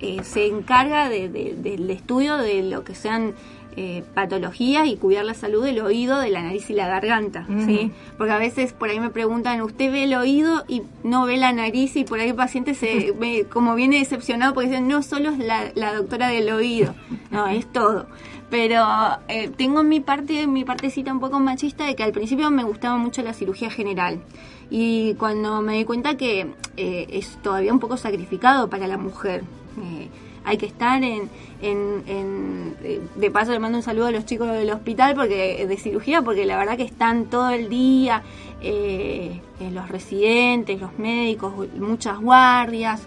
eh, se encarga de- de- del estudio de lo que sean eh, patologías y cuidar la salud del oído, de la nariz y la garganta, ¿sí? Porque a veces por ahí me preguntan, ¿usted ve el oído y no ve la nariz? Y por ahí el paciente se ve como viene decepcionado porque dicen, no solo es la, la doctora del oído, no, es todo. Pero eh, tengo mi parte, mi partecita un poco machista de que al principio me gustaba mucho la cirugía general. Y cuando me di cuenta que eh, es todavía un poco sacrificado para la mujer. eh, hay que estar en, en, en- eh, de paso le mando un saludo a los chicos del hospital porque de cirugía porque la verdad que están todo el día eh, eh, los residentes los médicos muchas guardias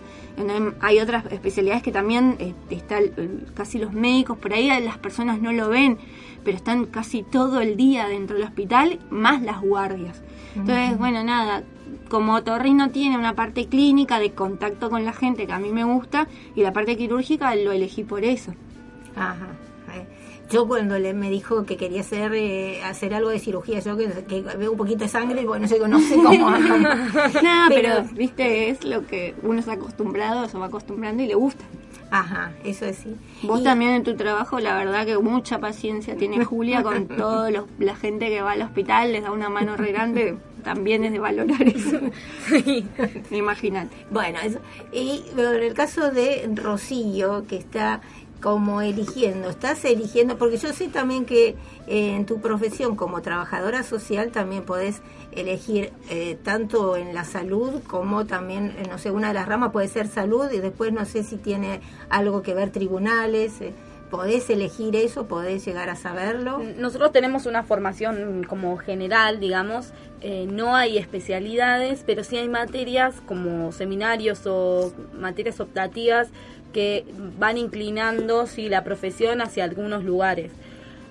hay otras especialidades que también eh, está el- el- casi los médicos por ahí las personas no lo ven pero están casi todo el día dentro del hospital más las guardias. Entonces bueno nada como otorrino tiene una parte clínica de contacto con la gente que a mí me gusta y la parte quirúrgica lo elegí por eso. Ajá. Yo cuando le, me dijo que quería hacer eh, hacer algo de cirugía, yo que, que veo un poquito de sangre, bueno, no sé, no sé cómo. Nada, pero, viste, es lo que uno está acostumbrado, se va acostumbrando y le gusta. Ajá, eso es sí. Vos también en tu trabajo, la verdad que mucha paciencia tiene Julia con toda la gente que va al hospital, les da una mano re grande, también es de valorar eso. Imagínate. Bueno, eso. Y bueno, en el caso de Rocío, que está como eligiendo, estás eligiendo, porque yo sé también que eh, en tu profesión como trabajadora social también podés elegir eh, tanto en la salud como también, eh, no sé, una de las ramas puede ser salud y después no sé si tiene algo que ver tribunales. eh, ¿Podés elegir eso? ¿Podés llegar a saberlo? Nosotros tenemos una formación como general, digamos, eh, no hay especialidades, pero sí hay materias como seminarios o materias optativas que van inclinando sí, la profesión hacia algunos lugares.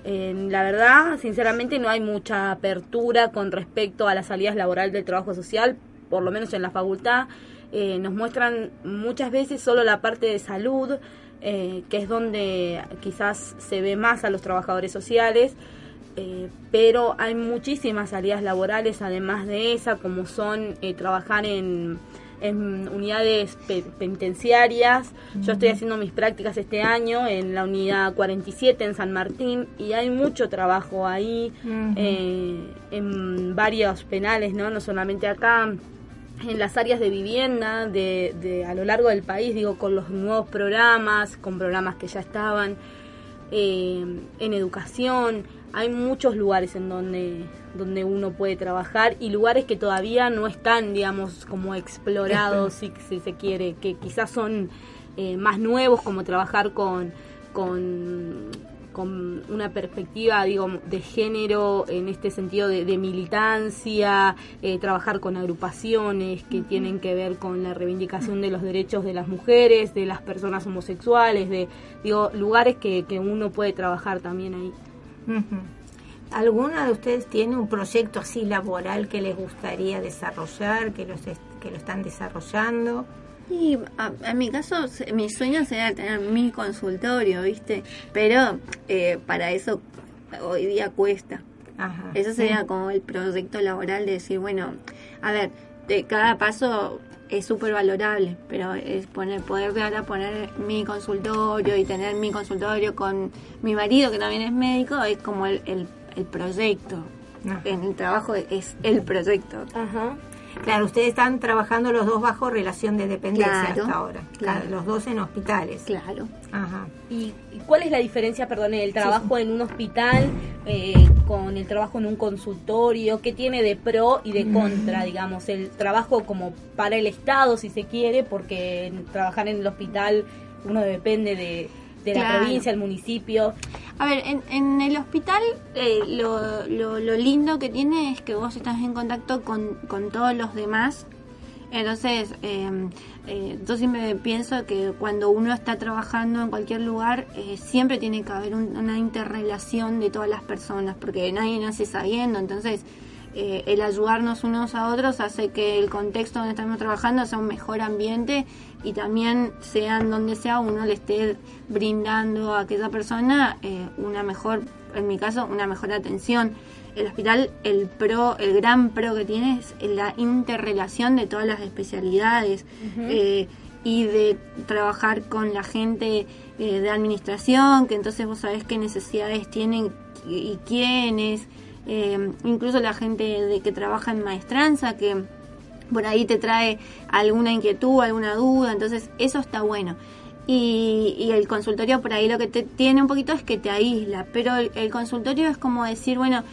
Eh, la verdad, sinceramente, no hay mucha apertura con respecto a las salidas laborales del trabajo social, por lo menos en la facultad. eh, nos muestran muchas veces solo la parte de salud, eh, que es donde quizás se ve más a los trabajadores sociales, eh, pero hay muchísimas salidas laborales además de esa, como son trabajar en, en unidades penitenciarias. Yo estoy haciendo mis prácticas este año en la unidad 47 en San Martín y hay mucho trabajo ahí en varios penales, ¿no? No solamente acá en las áreas de vivienda de, de, a lo largo del país, digo, con los nuevos programas, con programas que ya estaban, eh, en educación, hay muchos lugares en donde, donde uno puede trabajar y lugares que todavía no están, digamos, como explorados, si, si se quiere, que quizás son eh, más nuevos, como trabajar con, con con una perspectiva, digo, de género en este sentido de, militancia, eh, trabajar con agrupaciones que tienen que ver con la reivindicación de los derechos de las mujeres, de las personas homosexuales, de, digo, lugares que, que uno puede trabajar también ahí. ¿Alguna de ustedes tiene un proyecto así laboral que les gustaría desarrollar, que, los que lo están desarrollando? Y en mi caso, mi sueño sería tener mi consultorio, ¿viste? Pero eh, para eso hoy día cuesta. eso sería como el proyecto laboral de decir, bueno, a ver, de cada paso es súper valorable, pero es poner, poder llegar a poner mi consultorio y tener mi consultorio con mi marido, que también es médico, es como el, el, proyecto. En el trabajo es el proyecto. Ajá. Claro, ustedes están trabajando los dos bajo relación de dependencia hasta ahora. Claro. Los dos en hospitales. Claro. Ajá. ¿Y, cuál es la diferencia, perdón, el trabajo en un hospital eh, con el trabajo en un consultorio? ¿Qué tiene de pro y de mm. contra, digamos? El trabajo como para el Estado, si se quiere, porque trabajar en el hospital uno depende de de la provincia, el municipio. A ver, en, en el hospital eh, lo, lo, lindo que tiene es que vos estás en contacto con, con todos los demás. Entonces, em, eh, yo siempre pienso que cuando uno está trabajando en cualquier lugar, eh, siempre tiene que haber una interrelación de todas las personas, porque nadie nace sabiendo. Entonces, eh, el ayudarnos unos a otros hace que el contexto donde estamos trabajando sea un mejor ambiente y también sean donde sea uno le esté brindando a aquella persona eh, una mejor, en mi caso, una mejor atención. El hospital, el pro, el gran pro que tiene es la interrelación de todas las especialidades eh, y de trabajar con la gente de administración, que entonces vos sabés qué necesidades tienen y quiénes. Eh, incluso la gente de que trabaja en maestranza, que por ahí te trae alguna inquietud, alguna duda, entonces eso está bueno. Y, el consultorio por ahí lo que te tiene un poquito es que te aísla, pero el, consultorio es como decir, bueno,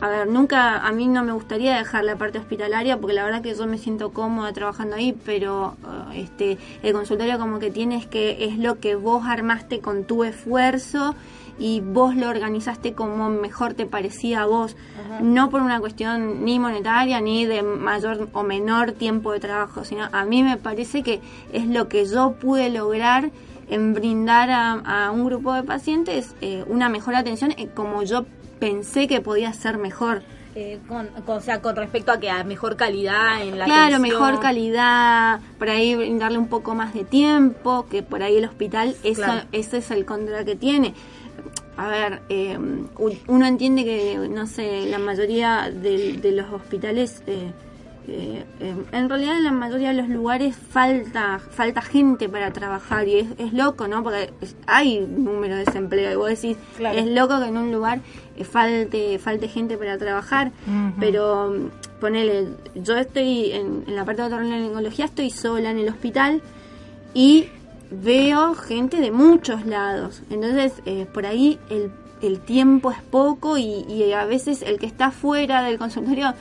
a ver, nunca, a mí no me gustaría dejar la parte hospitalaria porque la verdad que yo me siento cómoda trabajando ahí, pero uh, este, el consultorio como que tienes que es lo que vos armaste con tu esfuerzo y vos lo organizaste como mejor te parecía a vos, no por una cuestión ni monetaria ni de mayor o menor tiempo de trabajo, sino a mí me parece que es lo que yo pude lograr en brindar a, un grupo de pacientes eh, una mejor atención eh, como yo pensé que podía ser mejor. Eh, con, o sea, con respecto a que a mejor calidad en la Claro, mejor calidad, por ahí brindarle un poco más de tiempo, que por ahí el hospital, eso, ese es el contra que tiene a ver, eh, uno entiende que, no sé, la mayoría de, los hospitales, eh, eh, en realidad en la mayoría de los lugares falta falta gente para trabajar y es, loco, ¿no? Porque hay número de desempleo y vos decís, es loco que en un lugar falte falte gente para trabajar, pero ponele, yo estoy en, la parte de otorrinolaringología, estoy sola en el hospital y veo gente de muchos lados. Entonces, eh, por ahí el, el, tiempo es poco y, a veces el que está fuera del consultorio,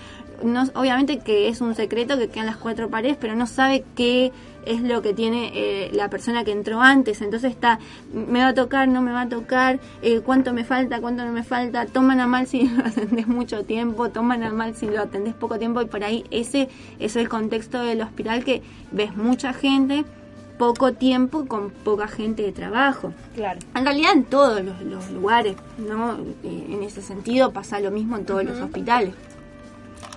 no, obviamente que es un secreto que quedan las cuatro paredes, pero no sabe qué es lo que tiene eh, la persona que entró antes. Entonces está, me va a tocar, no me va a tocar, eh, cuánto me falta, cuánto no me falta, toman a mal si lo atendés mucho tiempo, toman a mal si lo atendés poco tiempo y por ahí ese es el contexto del hospital que ves mucha gente poco tiempo con poca gente de trabajo. Claro. En realidad en todos los, lugares, ¿no? Eh, en ese sentido pasa lo mismo en todos los hospitales.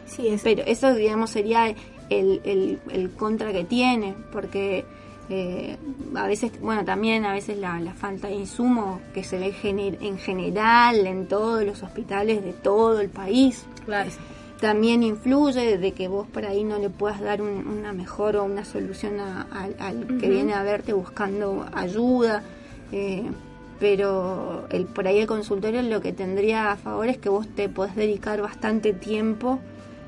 Sí, es. Pero eso, digamos, sería el, el, el contra que tiene, porque eh, a veces, bueno, también a veces la, la falta de insumo que se ve gener- en general en todos los hospitales de todo el país. Claro. También influye de que vos por ahí no le puedas dar un- una mejor o una solución a- al- que viene a verte buscando ayuda. eh, pero el, por ahí el consultorio lo que tendría a favor es que vos te podés dedicar bastante tiempo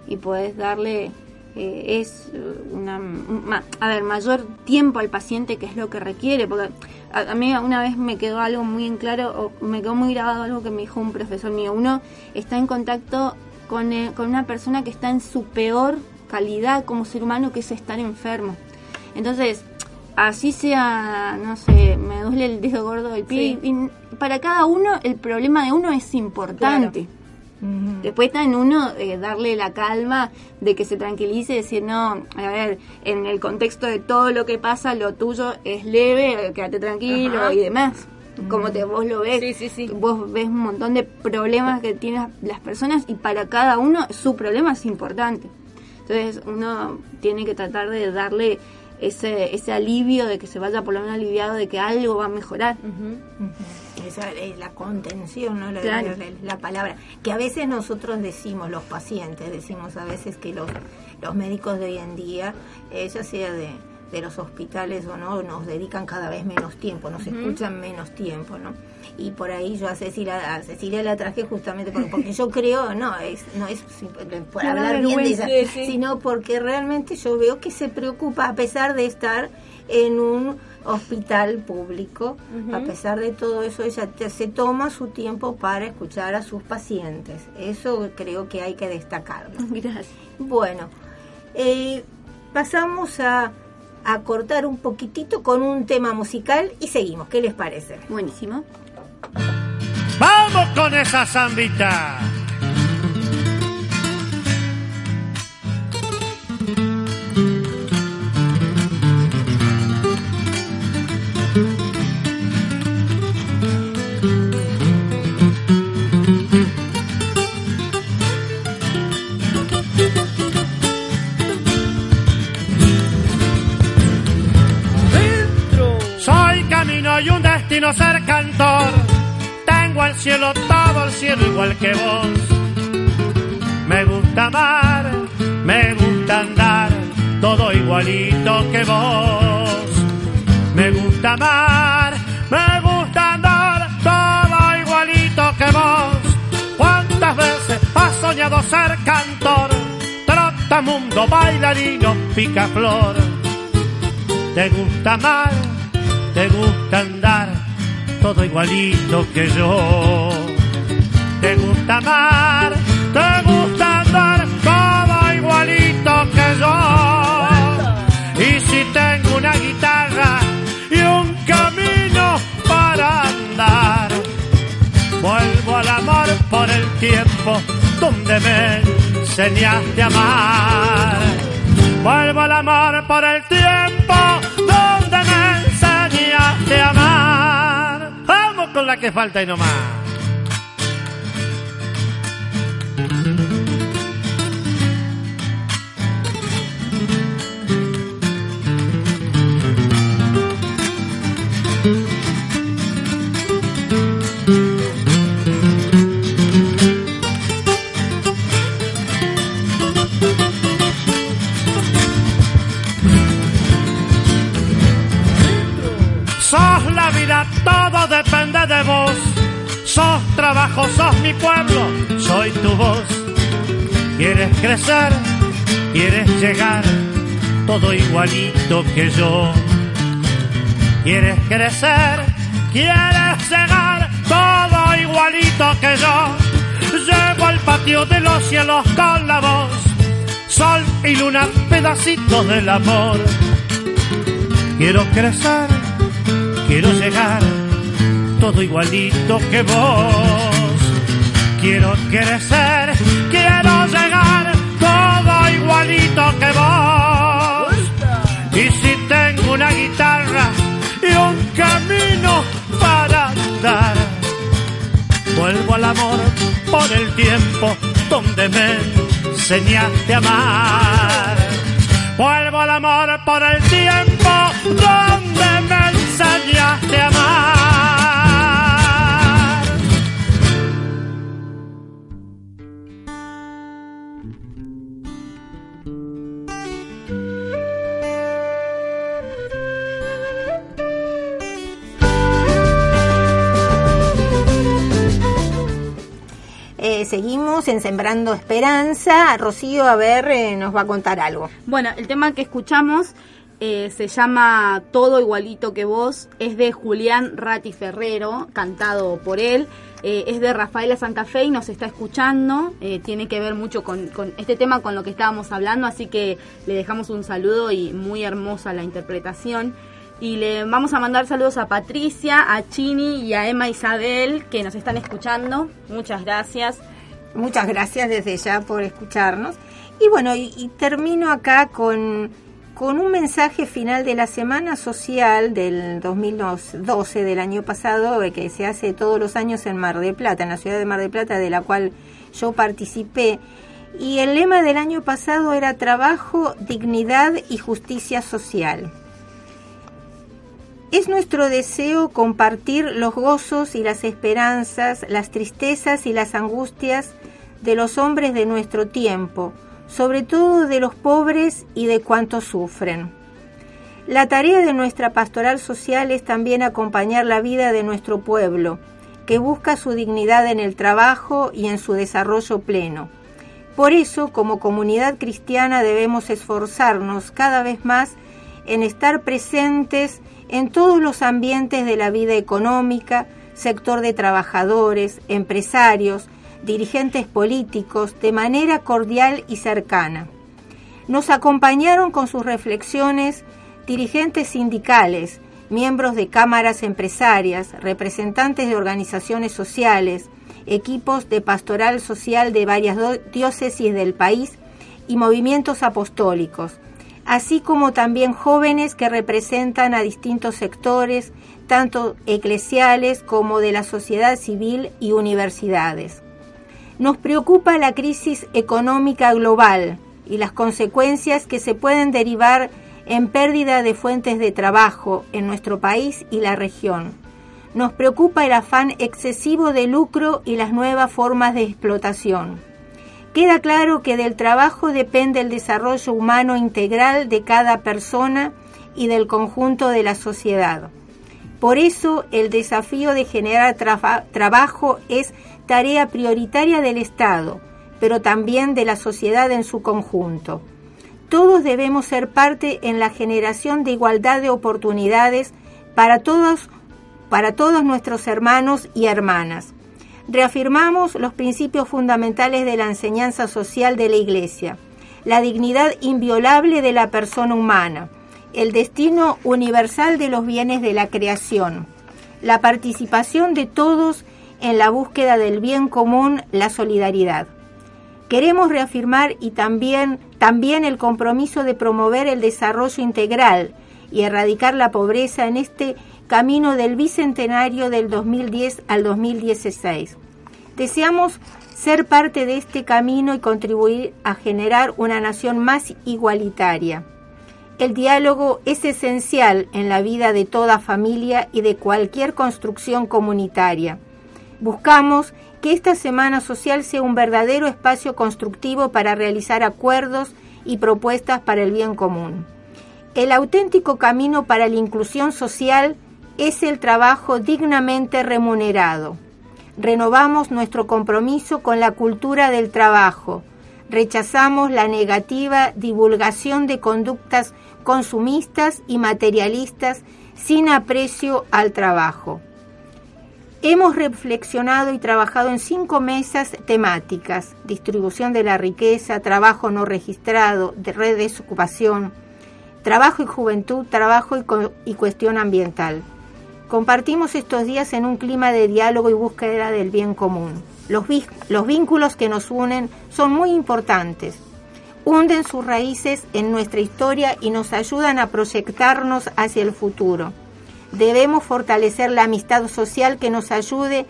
y podés darle eh, es una ma- a ver mayor tiempo al paciente que es lo que requiere porque a, a mí una vez me quedó algo muy en claro o me quedó muy grabado algo que me dijo un profesor mío uno está en contacto con, eh, con una persona que está en su peor calidad como ser humano que es estar enfermo entonces así sea no sé me duele el dedo gordo del pie Sí. y para cada uno el problema de uno es importante Después está en uno eh, darle la calma de que se tranquilice decir, no, a ver, en el contexto de todo lo que pasa, lo tuyo es leve, quédate tranquilo Ajá. y demás. Como te, vos lo ves, Sí, sí, sí. vos ves un montón de problemas que tienen las personas y para cada uno su problema es importante. Entonces uno tiene que tratar de darle ese, ese alivio de que se vaya por lo menos aliviado de que algo va a mejorar. Esa es la contención, ¿no? La, Claro. la- la palabra. Que a veces nosotros decimos, los pacientes, decimos a veces que los, los médicos de hoy en día, eh, ya sea de, de los hospitales o no, nos dedican cada vez menos tiempo, nos Ujú. escuchan menos tiempo, ¿no? Y por ahí yo a Cecilia, a Cecilia la traje justamente porque, porque yo creo, no es, no es por hablar bien de ella. Sí, sino porque realmente yo veo que se preocupa a pesar de estar en un hospital público, a pesar de todo eso, ella te- se toma su tiempo para escuchar a sus pacientes. Eso creo que hay que destacarlo. Gracias. Bueno, eh, pasamos a, a cortar un poquitito con un tema musical y seguimos. ¿Qué les parece? Buenísimo. ¡Vamos con esa zambita! Cielo, todo el cielo igual que vos. Me gusta amar, me gusta andar, todo igualito que vos. Me gusta amar, me gusta andar, todo igualito que vos. ¿Cuántas veces has soñado ser cantor? Trotamundo, bailarino, picaflor. Te gusta amar, te gusta andar, todo igualito que yo. Te gusta amar, te gusta andar, todo igualito que yo. Y si tengo una guitarra y un camino para andar, vuelvo al amor por el tiempo donde me enseñaste a amar. Vuelvo al amor por el tiempo la que falta y no más. Trabajo, sos mi pueblo, soy tu voz. Quieres crecer, quieres llegar, todo igualito que yo. Quieres crecer, quieres llegar, todo igualito que yo. Llego al patio de los cielos con la voz. Sol y luna, pedacitos del amor. Quiero crecer, quiero llegar, todo igualito que vos. Quiero crecer, quiero llegar, todo igualito que vos. Y si tengo una guitarra y un camino para andar, vuelvo al amor por el tiempo donde me enseñaste a amar. Vuelvo al amor por el tiempo Seguimos en Sembrando Esperanza. Rocío, a ver, eh, nos va a contar algo. Bueno, el tema que escuchamos eh, se llama Todo igualito que vos, es de Julián Rati Ferrero, cantado por él, eh, es de Rafaela Santa Fe y nos está escuchando, tiene que ver mucho con, con este tema, con lo que estábamos hablando, así que le dejamos un saludo y muy hermosa la interpretación. Y le vamos a mandar saludos a Patricia, a Chini y a Emma Isabel que nos están escuchando. Muchas gracias. Muchas gracias desde ya por escucharnos. Y bueno, y, y termino acá con, con un mensaje final de la Semana Social del 2012, del año pasado, eh, que se hace todos los años en Mar del Plata, en la ciudad de Mar del Plata, de la cual yo participé. Y el lema del año pasado era trabajo, dignidad y justicia social. Es nuestro deseo compartir los gozos y las esperanzas, las tristezas y las angustias de los hombres de nuestro tiempo, sobre todo de los pobres y de cuantos sufren. La tarea de nuestra pastoral social es también acompañar la vida de nuestro pueblo, que busca su dignidad en el trabajo y en su desarrollo pleno. Por eso, como comunidad cristiana, debemos esforzarnos cada vez más en estar presentes en todos los ambientes de la vida económica, sector de trabajadores, empresarios, dirigentes políticos, de manera cordial y cercana. Nos acompañaron con sus reflexiones dirigentes sindicales, miembros de cámaras empresarias, representantes de organizaciones sociales, equipos de pastoral social de varias diócesis del país y movimientos apostólicos, así como también jóvenes que representan a distintos sectores, tanto eclesiales como de la sociedad civil y universidades. Nos preocupa la crisis económica global y las consecuencias que se pueden derivar en pérdida de fuentes de trabajo en nuestro país y la región. Nos preocupa el afán excesivo de lucro y las nuevas formas de explotación. Queda claro que del trabajo depende el desarrollo humano integral de cada persona y del conjunto de la sociedad. Por eso el desafío de generar trabajo es tarea prioritaria del Estado, pero también de la sociedad en su conjunto. Todos debemos ser parte en la generación de igualdad de oportunidades para todos, para todos nuestros hermanos y hermanas reafirmamos los principios fundamentales de la enseñanza social de la Iglesia, la dignidad inviolable de la persona humana, el destino universal de los bienes de la creación, la participación de todos en la búsqueda del bien común, la solidaridad. Queremos reafirmar y también, también el compromiso de promover el desarrollo integral y erradicar la pobreza en este camino del bicentenario del 2010 al 2016. Deseamos ser parte de este camino y contribuir a generar una nación más igualitaria. El diálogo es esencial en la vida de toda familia y de cualquier construcción comunitaria. Buscamos que esta Semana Social sea un verdadero espacio constructivo para realizar acuerdos y propuestas para el bien común. El auténtico camino para la inclusión social es el trabajo dignamente remunerado. Renovamos nuestro compromiso con la cultura del trabajo. Rechazamos la negativa divulgación de conductas consumistas y materialistas sin aprecio al trabajo. Hemos reflexionado y trabajado en cinco mesas temáticas, distribución de la riqueza, trabajo no registrado, de de desocupación, trabajo y juventud, trabajo y cuestión ambiental. Compartimos estos días en un clima de diálogo y búsqueda del bien común. Los, los vínculos que nos unen son muy importantes. Hunden sus raíces en nuestra historia y nos ayudan a proyectarnos hacia el futuro. Debemos fortalecer la amistad social que nos ayude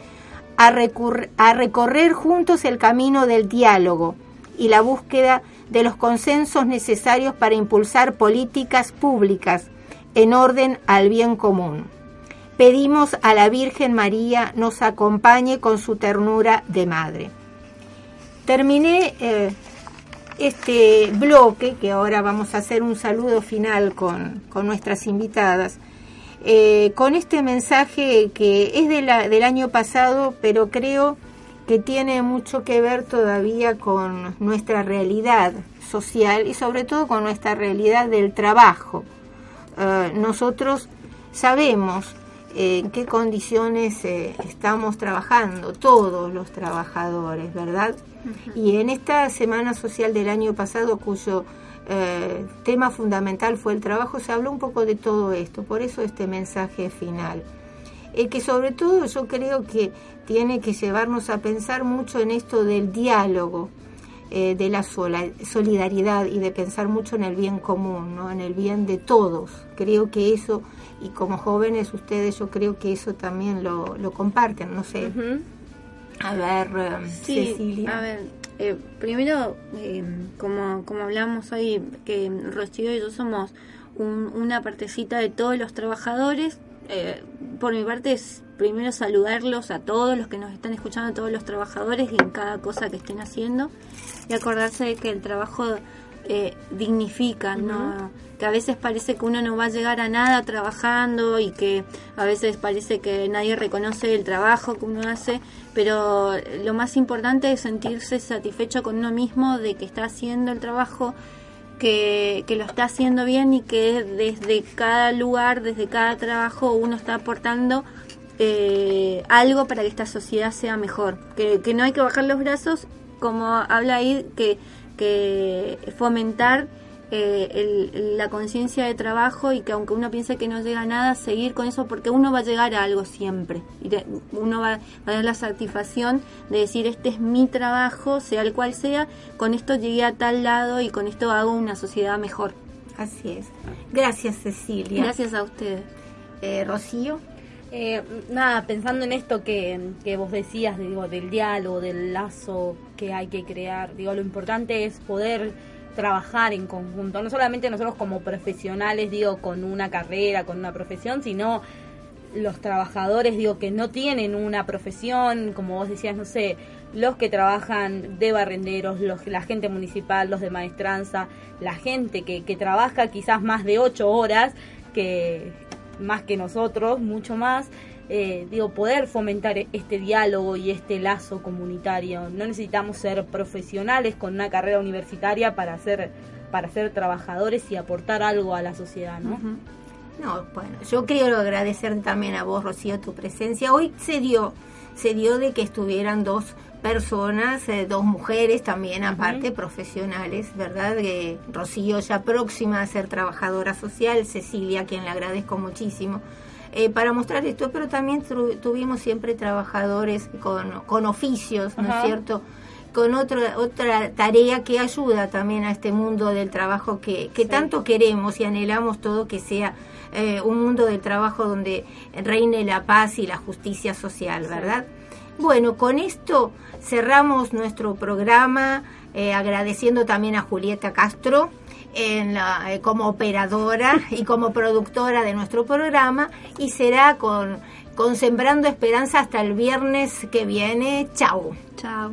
a recorrer juntos el camino del diálogo y la búsqueda de los consensos necesarios para impulsar políticas públicas en orden al bien común. Pedimos a la Virgen María nos acompañe con su ternura de madre. Terminé eh, este bloque, que ahora vamos a hacer un saludo final con, nuestras invitadas, eh, con este mensaje que es del año pasado, pero creo que tiene mucho que ver todavía con nuestra realidad social y sobre todo con nuestra realidad del trabajo. Eh, nosotros sabemos en qué condiciones eh, estamos trabajando, todos los trabajadores, ¿verdad? Y en esta Semana Social del año pasado, cuyo eh, tema fundamental fue el trabajo, se habló un poco de todo esto, por eso este mensaje final. que sobre todo yo creo que tiene que llevarnos a pensar mucho en esto del diálogo, eh, de la solidaridad y de pensar mucho en el bien común, ¿no? en el bien de todos. Creo que eso, y como jóvenes ustedes, yo creo que eso también lo, lo comparten, no sé. A ver, eh, Cecilia. A ver, eh, primero, como, como hablamos hoy, que Rocío y yo somos una partecita de todos los trabajadores, por mi parte es primero saludarlos a todos los que nos están escuchando, a todos los trabajadores y en cada cosa que estén haciendo y acordarse de que el trabajo eh, dignifica, ¿no? Que a veces parece que uno no va a llegar a nada trabajando y que a veces parece que nadie reconoce el trabajo que uno hace, pero lo más importante es sentirse satisfecho con uno mismo de que está haciendo el trabajo, que, que lo está haciendo bien y que desde cada lugar, desde cada trabajo, uno está aportando eh, algo para que esta sociedad sea mejor, que, que no hay que bajar los brazos como habla ahí, que, que fomentar eh, la conciencia de trabajo y que aunque uno piense que no llega a nada, seguir con eso porque uno va a llegar a algo siempre. Y uno va, a tener la satisfacción de decir, este es mi trabajo, sea el cual sea, con esto llegué a tal lado y con esto hago una sociedad mejor. Así es. Gracias, Cecilia. Gracias a ustedes. Eh, Rocío. Eh, nada, pensando en esto que, vos decías, digo, del diálogo, del lazo que hay que crear, digo, lo importante es poder trabajar en conjunto, no solamente nosotros como profesionales, digo, con una carrera, con una profesión, sino los trabajadores, digo, que no tienen una profesión, como vos decías, no sé, los que trabajan de barrenderos, los, la gente municipal, los de maestranza, la gente que, que trabaja quizás más de ocho horas, que, más que nosotros, mucho más. Eh, digo, poder fomentar este diálogo y este lazo comunitario. No necesitamos ser profesionales con una carrera universitaria para ser, para ser trabajadores y aportar algo a la sociedad, ¿no? No, bueno, yo quiero agradecer también a vos, Rocío, tu presencia. Hoy se dio, se dio de que estuvieran dos personas, eh, dos mujeres también aparte, profesionales, ¿verdad? Eh, Rocío ya próxima a ser trabajadora social, Cecilia, a quien le agradezco muchísimo, eh, para mostrar esto, pero también tuvimos siempre trabajadores con, con oficios, ¿no es cierto? con otra otra tarea que ayuda también a este mundo del trabajo que, que tanto queremos y anhelamos todo que sea un mundo del trabajo donde reine la paz y la justicia social, ¿verdad? Bueno, con esto cerramos nuestro programa eh, agradeciendo también a Julieta Castro en eh, como operadora y como productora de nuestro programa y será con, con Sembrando Esperanza hasta el viernes que viene. Chao. Chao.